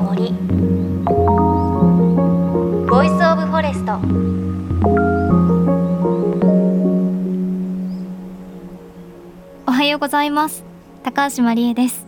の森 Voice of Forest おはようございます。高橋万里恵です。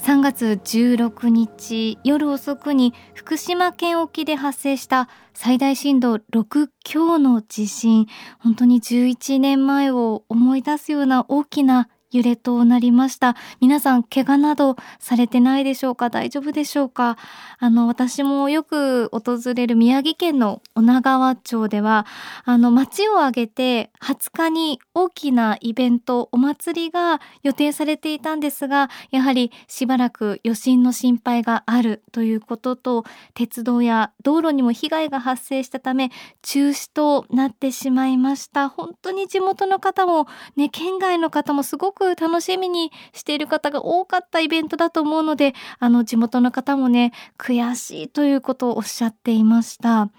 3月16日夜遅くに福島県沖で発生した最大震度6強の地震。本当に11年前を思い出すような大きな揺れとなりました。皆さん怪我などされてないでしょうか？大丈夫でしょうか？あの私もよく訪れる宮城県の女川町ではあの町を挙げて20日に大きなイベントお祭りが予定されていたんですがやはりしばらく余震の心配があるということと鉄道や道路にも被害が発生したため中止となってしまいました。本当に地元の方もね県外の方もすごくく楽しみにしている方が多かったイベントだと思うのであの地元の方もね悔しいということをおっしゃっていました。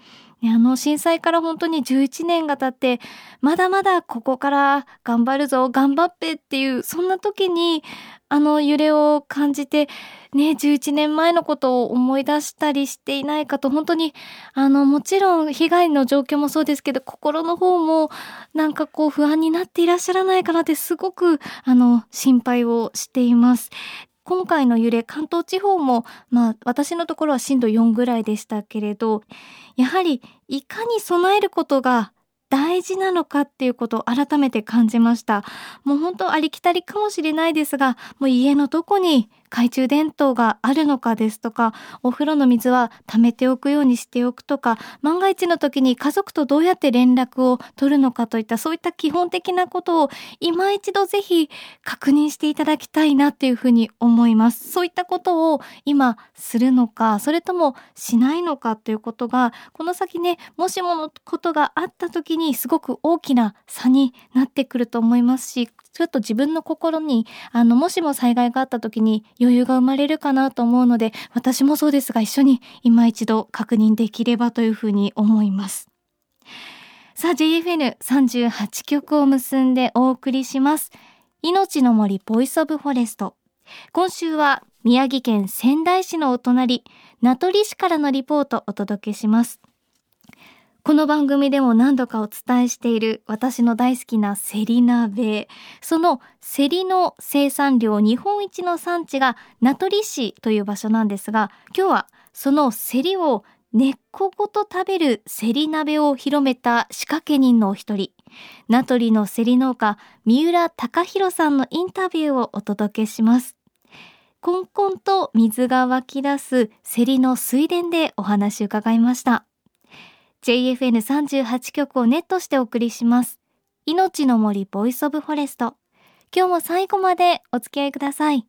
あの震災から本当に11年が経ってまだまだここから頑張るぞ頑張ってっていうそんな時にあの揺れを感じてね11年前のことを思い出したりしていないかと本当にあのもちろん被害の状況もそうですけど心の方もなんかこう不安になっていらっしゃらないかなってすごくあの心配をしています。今回の揺れ関東地方もまあ私のところは震度4ぐらいでしたけれどやはりいかに備えることが大事なのかっていうことを改めて感じました。もう本当ありきたりかもしれないですがもう家のどこに懐中電灯があるのかですとかお風呂の水は溜めておくようにしておくとか万が一の時に家族とどうやって連絡を取るのかといったそういった基本的なことを今一度ぜひ確認していただきたいなっていうふうに思います。そういったことを今するのかそれともしないのかということがこの先ねもしものことがあった時にすごく大きな差になってくると思いますしちょっと自分の心にあのもしも災害があった時に余裕が生まれるかなと思うので私もそうですが一緒に今一度確認できればというふうに思います。さあ JFN38 局を結んでお送りします。命の森 Voice of Forest。今週は宮城県仙台市のお隣名取市からのリポートをお届けします。この番組でも何度かお伝えしている私の大好きなセリ鍋そのセリの生産量日本一の産地が名取市という場所なんですが今日はそのセリを根っこごと食べるセリ鍋を広めた仕掛け人のお一人名取のセリ農家三浦隆弘さんのインタビューをお届けします。コンコンと水が湧き出すセリの水田でお話伺いました。JFN38 局をネットしてお送りします。命の森 Voice of Forest。今日も最後までお付き合いください。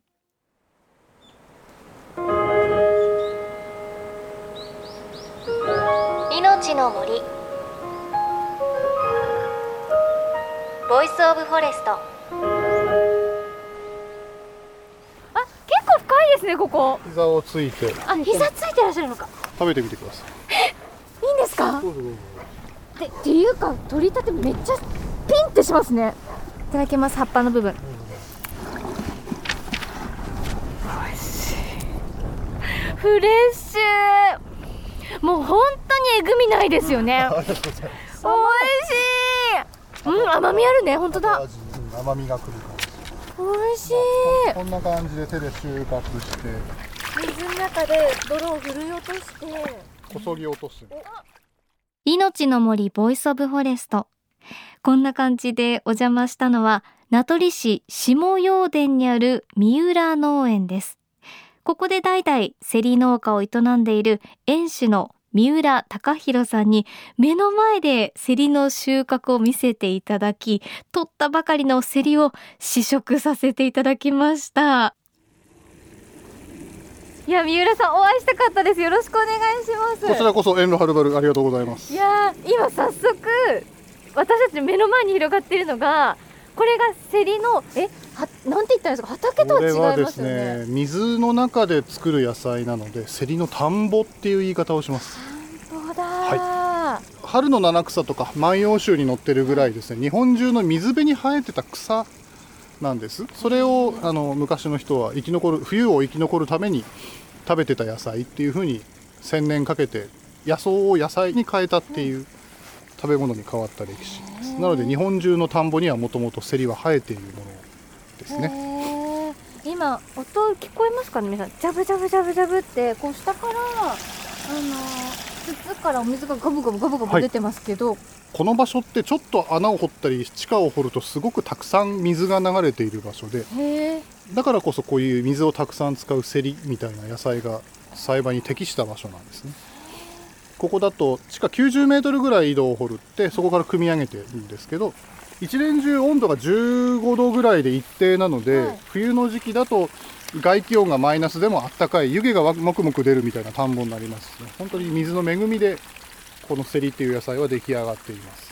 命の森 Voice of Forest。あ、結構深いですね、ここ。膝をついて。あ、膝ついてらっしゃるのか。食べてみてください。か？でっていうか取り立てめっちゃピンってしますね。いただきます葉っぱの部分。美味しい。フレッシュ。もう本当にえぐみないですよね。美味しい。うん甘みあるね本当だ。甘みがくる感じ。美味しい。こんな感じで手で収穫して。水の中で泥を振るい落として。こそぎ落とす命の森 Voice of Forest こんな感じでお邪魔したのは名取市下余田にある三浦農園です。ここで代々セリ農家を営んでいる園主の三浦貴弘さんに目の前でセリの収穫を見せていただき取ったばかりのセリを試食させていただきました。いや三浦さんお会いしたかったです。よろしくお願いします。こちらこそ遠路はるばるありがとうございます。いや今早速私たち目の前に広がっているのがこれがセリのえはなんて言ったんですか？畑とは違いますよね、ね、水の中で作る野菜なのでセリの田んぼっていう言い方をします。田んぼだ、はい、春の七草とか万葉集に載ってるぐらいですね日本中の水辺に生えてた草なんです。それをあの昔の人は生き残る冬を生き残るために食べてた野菜っていうふうに1000年かけて野草を野菜に変えたっていう食べ物に変わった歴史。ですなので日本中の田んぼにはもともとセリは生えているものですね。今音聞こえますかね？皆さん。ジャブジャブジャブジャブってこう下からあの筒からお水がガブガブガブガブ出てますけど、はい、この場所ってちょっと穴を掘ったり地下を掘るとすごくたくさん水が流れている場所でだからこそこういう水をたくさん使うセリみたいな野菜が栽培に適した場所なんですね。ここだと地下90メートルぐらい井戸を掘るってそこから組み上げてるんですけど一年中温度が15度ぐらいで一定なので、はい、冬の時期だと外気温がマイナスでもあったかい湯気がもくもく出るみたいな田んぼになります。ね本当に水の恵みでこのセリっていう野菜は出来上がっています。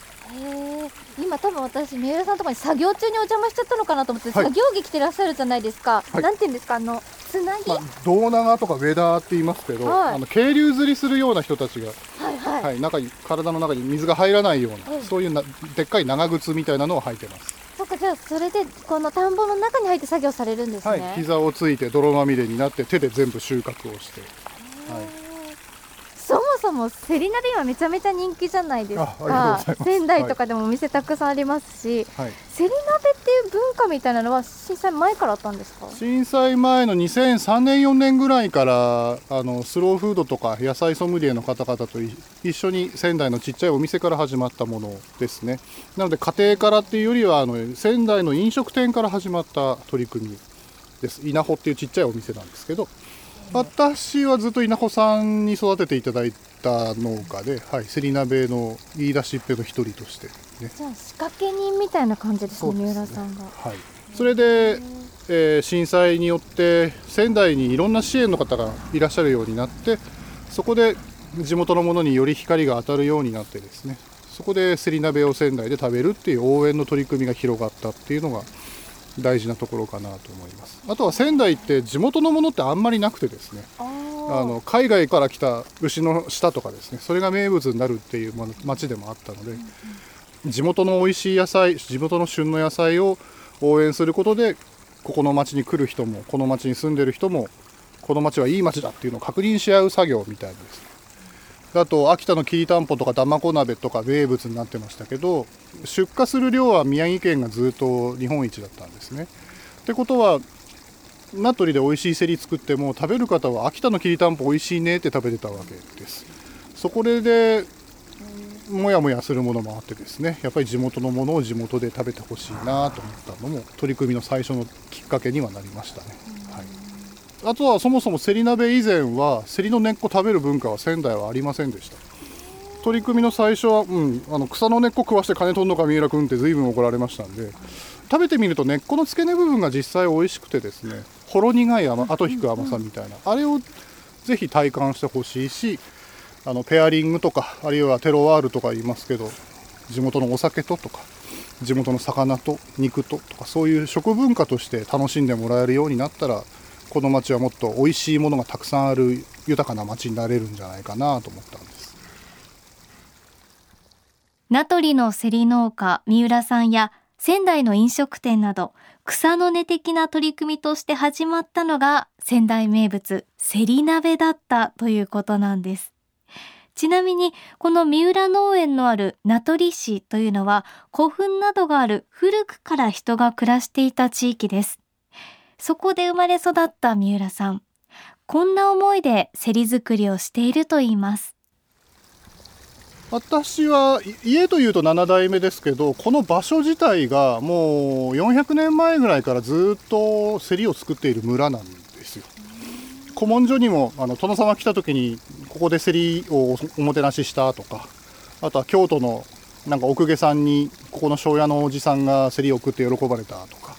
今多分私三浦さんとかに作業中にお邪魔しちゃったのかなと思って、はい、作業着着てらっしゃるじゃないですか、はい、なんていうんですか？あのつなぎ、まあ、胴長とかウェダーって言いますけど、はい、あの渓流釣りするような人たちが、はいはい。はい、中に体の中に水が入らないような、そういうなでっかい長靴みたいなのを履いてますかじゃあそれでこの田んぼの中に入って作業されるんですね、はい、膝をついて泥まみれになって手で全部収穫をして、はい。そもセリ鍋はめちゃめちゃ人気じゃないですか。仙台とかでもお店たくさんありますし、はい、セリ鍋っていう文化みたいなのは震災前からあったんですか？震災前の2003年4年ぐらいからあのスローフードとか野菜ソムリエの方々と一緒に仙台のちっちゃいお店から始まったものですね。なので家庭からっていうよりはあの仙台の飲食店から始まった取り組みです。稲穂っていうちっちゃいお店なんですけど私はずっと稲穂さんに育てていただいた農家で、はい、セリ鍋の言い出しっぺの一人として、ね、じゃあ仕掛け人みたいな感じですね、三浦さんが。はい、それで、えー、震災によって仙台にいろんな支援の方がいらっしゃるようになってそこで地元のものにより光が当たるようになってですね。そこでセリ鍋を仙台で食べるっていう応援の取り組みが広がったっていうのが大事なところかなと思います。あとは仙台って地元のものってあんまりなくてですね。あの海外から来た牛の舌とかですね。それが名物になるっていう町でもあったので、地元の美味しい野菜地元の旬の野菜を応援することでここの町に来る人もこの町に住んでる人もこの町はいい町だっていうのを確認し合う作業みたいです、あと秋田のきりたんぽとかだまこ鍋とか名物になってましたけど出荷する量は宮城県がずっと日本一だったんですね。ってことは名取で美味しいセリ作っても食べる方は秋田のきりたんぽ美味しいねって食べてたわけです。そこでもやもやするものもあってですねやっぱり地元のものを地元で食べてほしいなと思ったのも取り組みの最初のきっかけにはなりましたね、はい、あとはそもそもせり鍋以前はせりの根っこ食べる文化は仙台はありませんでした。取り組みの最初は、うん、あの草の根っこ食わして金取んのか三浦君って随分怒られましたんで食べてみると根っこの付け根部分が実際美味しくてですねほろ苦い甘後引く甘さみたいなあれをぜひ体感してほしいしあのペアリングとかあるいはテロワールとか言いますけど地元のお酒ととか地元の魚と肉ととかそういう食文化として楽しんでもらえるようになったらこの町はもっと美味しいものがたくさんある豊かな町になれるんじゃないかなと思ったんです。名取の競り農家三浦さんや仙台の飲食店など草の根的な取り組みとして始まったのが仙台名物せり鍋だったということなんです。ちなみにこの三浦農園のある名取市というのは古墳などがある古くから人が暮らしていた地域です。そこで生まれ育った三浦さん。こんな思いでせり作りをしていると言います。私は家というと7代目ですけどこの場所自体がもう400年前ぐらいからずっと競りを作っている村なんですよ。古文書にもあの殿様来た時にここで競りをおもてなししたとかあとは京都のなんか奥下さんにここの庄屋のおじさんが競りを送って喜ばれたとか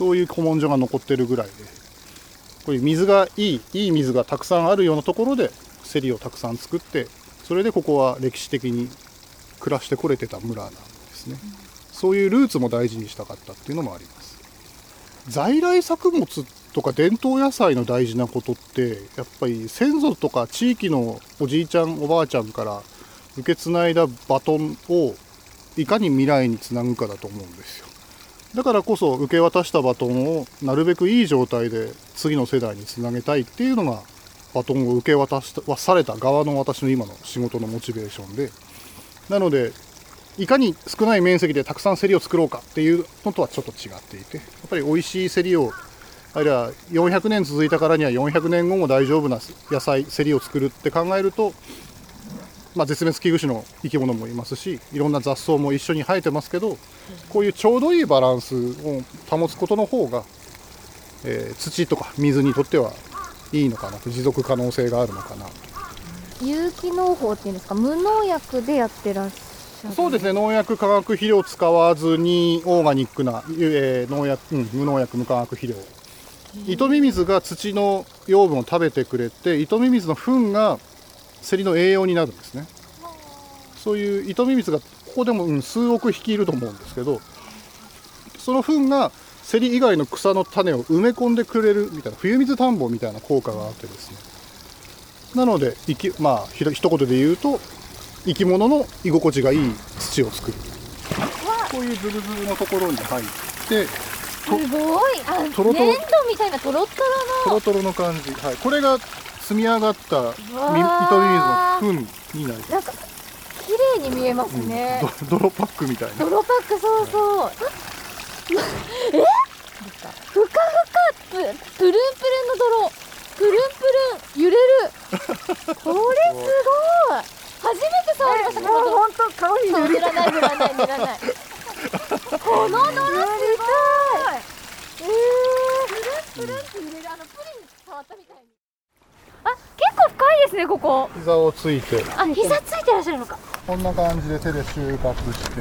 そういう古文書が残ってるぐらいでこういう水がいいいい水がたくさんあるようなところで競りをたくさん作ってそれでここは歴史的に暮らしてこれてた村なんですね、そういうルーツも大事にしたかったっていうのもあります。在来作物とか伝統野菜の大事なことってやっぱり先祖とか地域のおじいちゃんおばあちゃんから受け継いだバトンをいかに未来につなぐかだと思うんですよ。だからこそ受け渡したバトンをなるべくいい状態で次の世代につなげたいっていうのがバトンを受け渡された側の私の今の仕事のモチベーションで。なのでいかに少ない面積でたくさん競りを作ろうかっていうのとはちょっと違っていてやっぱり美味しい競りをあるいは400年続いたからには400年後も大丈夫な野菜競りを作るって考えると、まあ、絶滅危惧種の生き物もいますしいろんな雑草も一緒に生えてますけどこういうちょうどいいバランスを保つことの方が、えー、土とか水にとってはいいのかなと持続可能性があるのかな有機農法っていうんですか？無農薬でやってらっしゃる。そうですね。農薬化学肥料使わずにオーガニックな、えー、農薬、うん、無農薬無化学肥料。糸ミミズが土の養分を食べてくれて糸ミミズの糞がセリの栄養になるんですね。そういう糸ミミズがここでも、うん、数億匹いると思うんですけどその糞がセリ以外の草の種を埋め込んでくれるみたいな冬水田んぼみたいな効果があってですね。なので生きまあひ一言で言うと生き物の居心地がいい土を作る。こういうズルズルのところに入ってすごい。あトロトロ。粘土みたいなトロトロの。トロトロの感じ。はい。これが積み上がった糸水の糞になります。綺麗に見えますね、うん、泥 パックみたいな。泥パックそうそう。え？ふかふかププルンプルンの泥。プルンプルン揺れる。これすごい。初めて触りました 本当顔に塗らない塗らない塗らないこの泥すごいえー、プルンプルンって揺れるあのプリン触ったみたいにあ結構深いですねここ膝をついて。あ膝ついてらっしゃるのか。こんな感じで手で収穫して。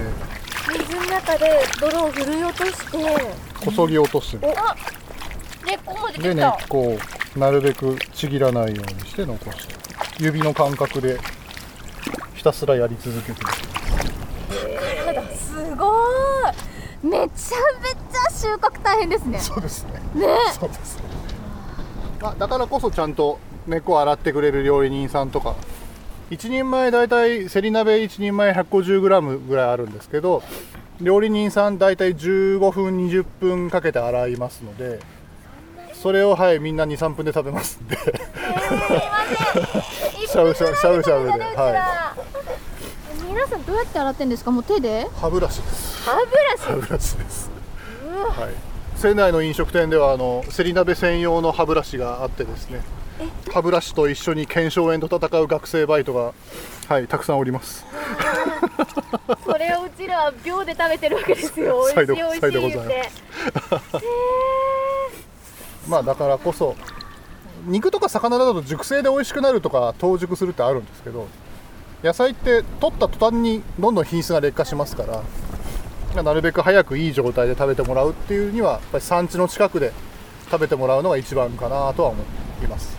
水の中で泥を振るい落として。こそぎ落とす。おあ根っこまでで根っこをなるべくちぎらないようにして残して指の感覚でひたすらやり続けてえー、すごい。めちゃめちゃ収穫大変ですね。そうですね。ね。そうですね。あだからこそちゃんと根っこを洗ってくれる料理人さんとか1人前大体せり鍋1人前 150g ぐらいあるんですけど料理人さん大体15分20分かけて洗いますのでそれをはいみんな23分で食べますんで、えー、しゃぶしゃぶしゃぶしゃぶではい。皆さんどうやって洗ってんですか？もう手で？歯ブラシです。歯ブラシ？歯ブラシです。はい。仙台の飲食店ではあのせり鍋専用の歯ブラシがあってですね歯ブラシと一緒に腱鞘炎と戦う学生バイトがはいたくさんおります。それをうちらは秒で食べてるわけですよ。美味しい美味しい言って。まあだからこそ肉とか魚だと熟成で美味しくなるとか凍熟するってあるんですけど野菜って取った途端にどんどん品質が劣化しますからなるべく早くいい状態で食べてもらうっていうにはやっぱり産地の近くで食べてもらうのが一番かなとは思います。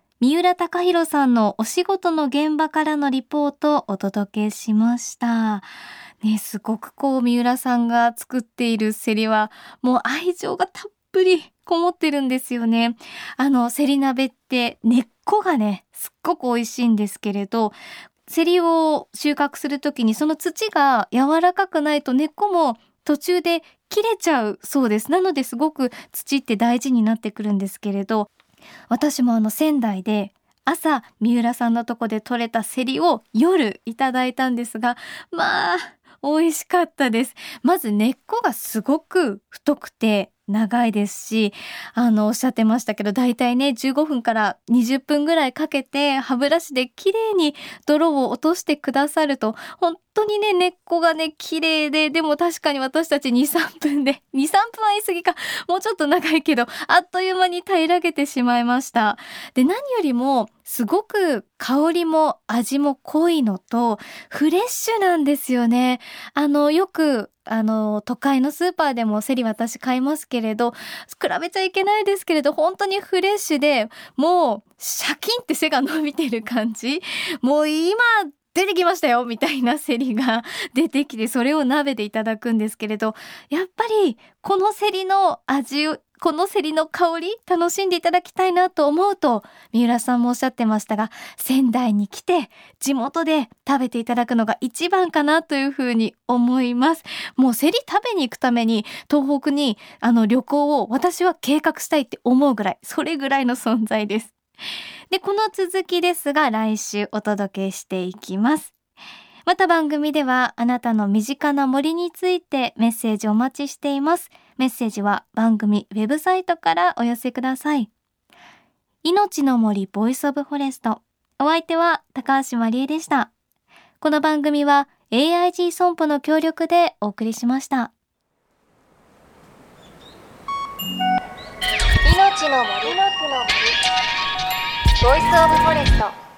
三浦貴弘さんのお仕事の現場からのリポートをお届けしましたねすごくこう三浦さんが作っているセリはもう愛情がたっぷりこもってるんですよねあのセリ鍋って根っこがねすっごく美味しいんですけれどセリを収穫するときにその土が柔らかくないと根っこも途中で切れちゃうそうです。なのですごく土って大事になってくるんですけれど、私もあの仙台で朝三浦さんのとこで採れたセリを夜いただいたんですがまあ美味しかったです。まず根っこがすごく太くて長いですし、あの、おっしゃってましたけど、だいたいね、15分から20分ぐらいかけて、歯ブラシで綺麗に泥を落としてくださると、本当にね、根っこがね、綺麗で、でも確かに私たち2、3分で、2、3分は言い過ぎか、もうちょっと長いけど、あっという間に平らげてしまいました。で、何よりも、すごく香りも味も濃いのと、フレッシュなんですよね。あの、よくあの、都会のスーパーでもセリ私買いますけれど、比べちゃいけないですけれど、本当にフレッシュで、もう、シャキンって背が伸びてる感じ。もう今、出てきましたよみたいなセリが出てきて、それを鍋でいただくんですけれど、やっぱり、このセリの味このセリの香り楽しんでいただきたいなと思うと、三浦さんもおっしゃってましたが、仙台に来て地元で食べていただくのが一番かなというふうに思います。もうセリ食べに行くために東北にあの旅行を私は計画したいって思うぐらい、それぐらいの存在です。で、この続きですが来週お届けしていきます。また番組ではあなたの身近な森についてメッセージお待ちしています。メッセージは番組ウェブサイトからお寄せください。命の森 Voice of Forest。お相手は高橋万里恵でした。この番組は AIG 損保の協力でお送りしました。命の森の森ボイスオブフォレスト。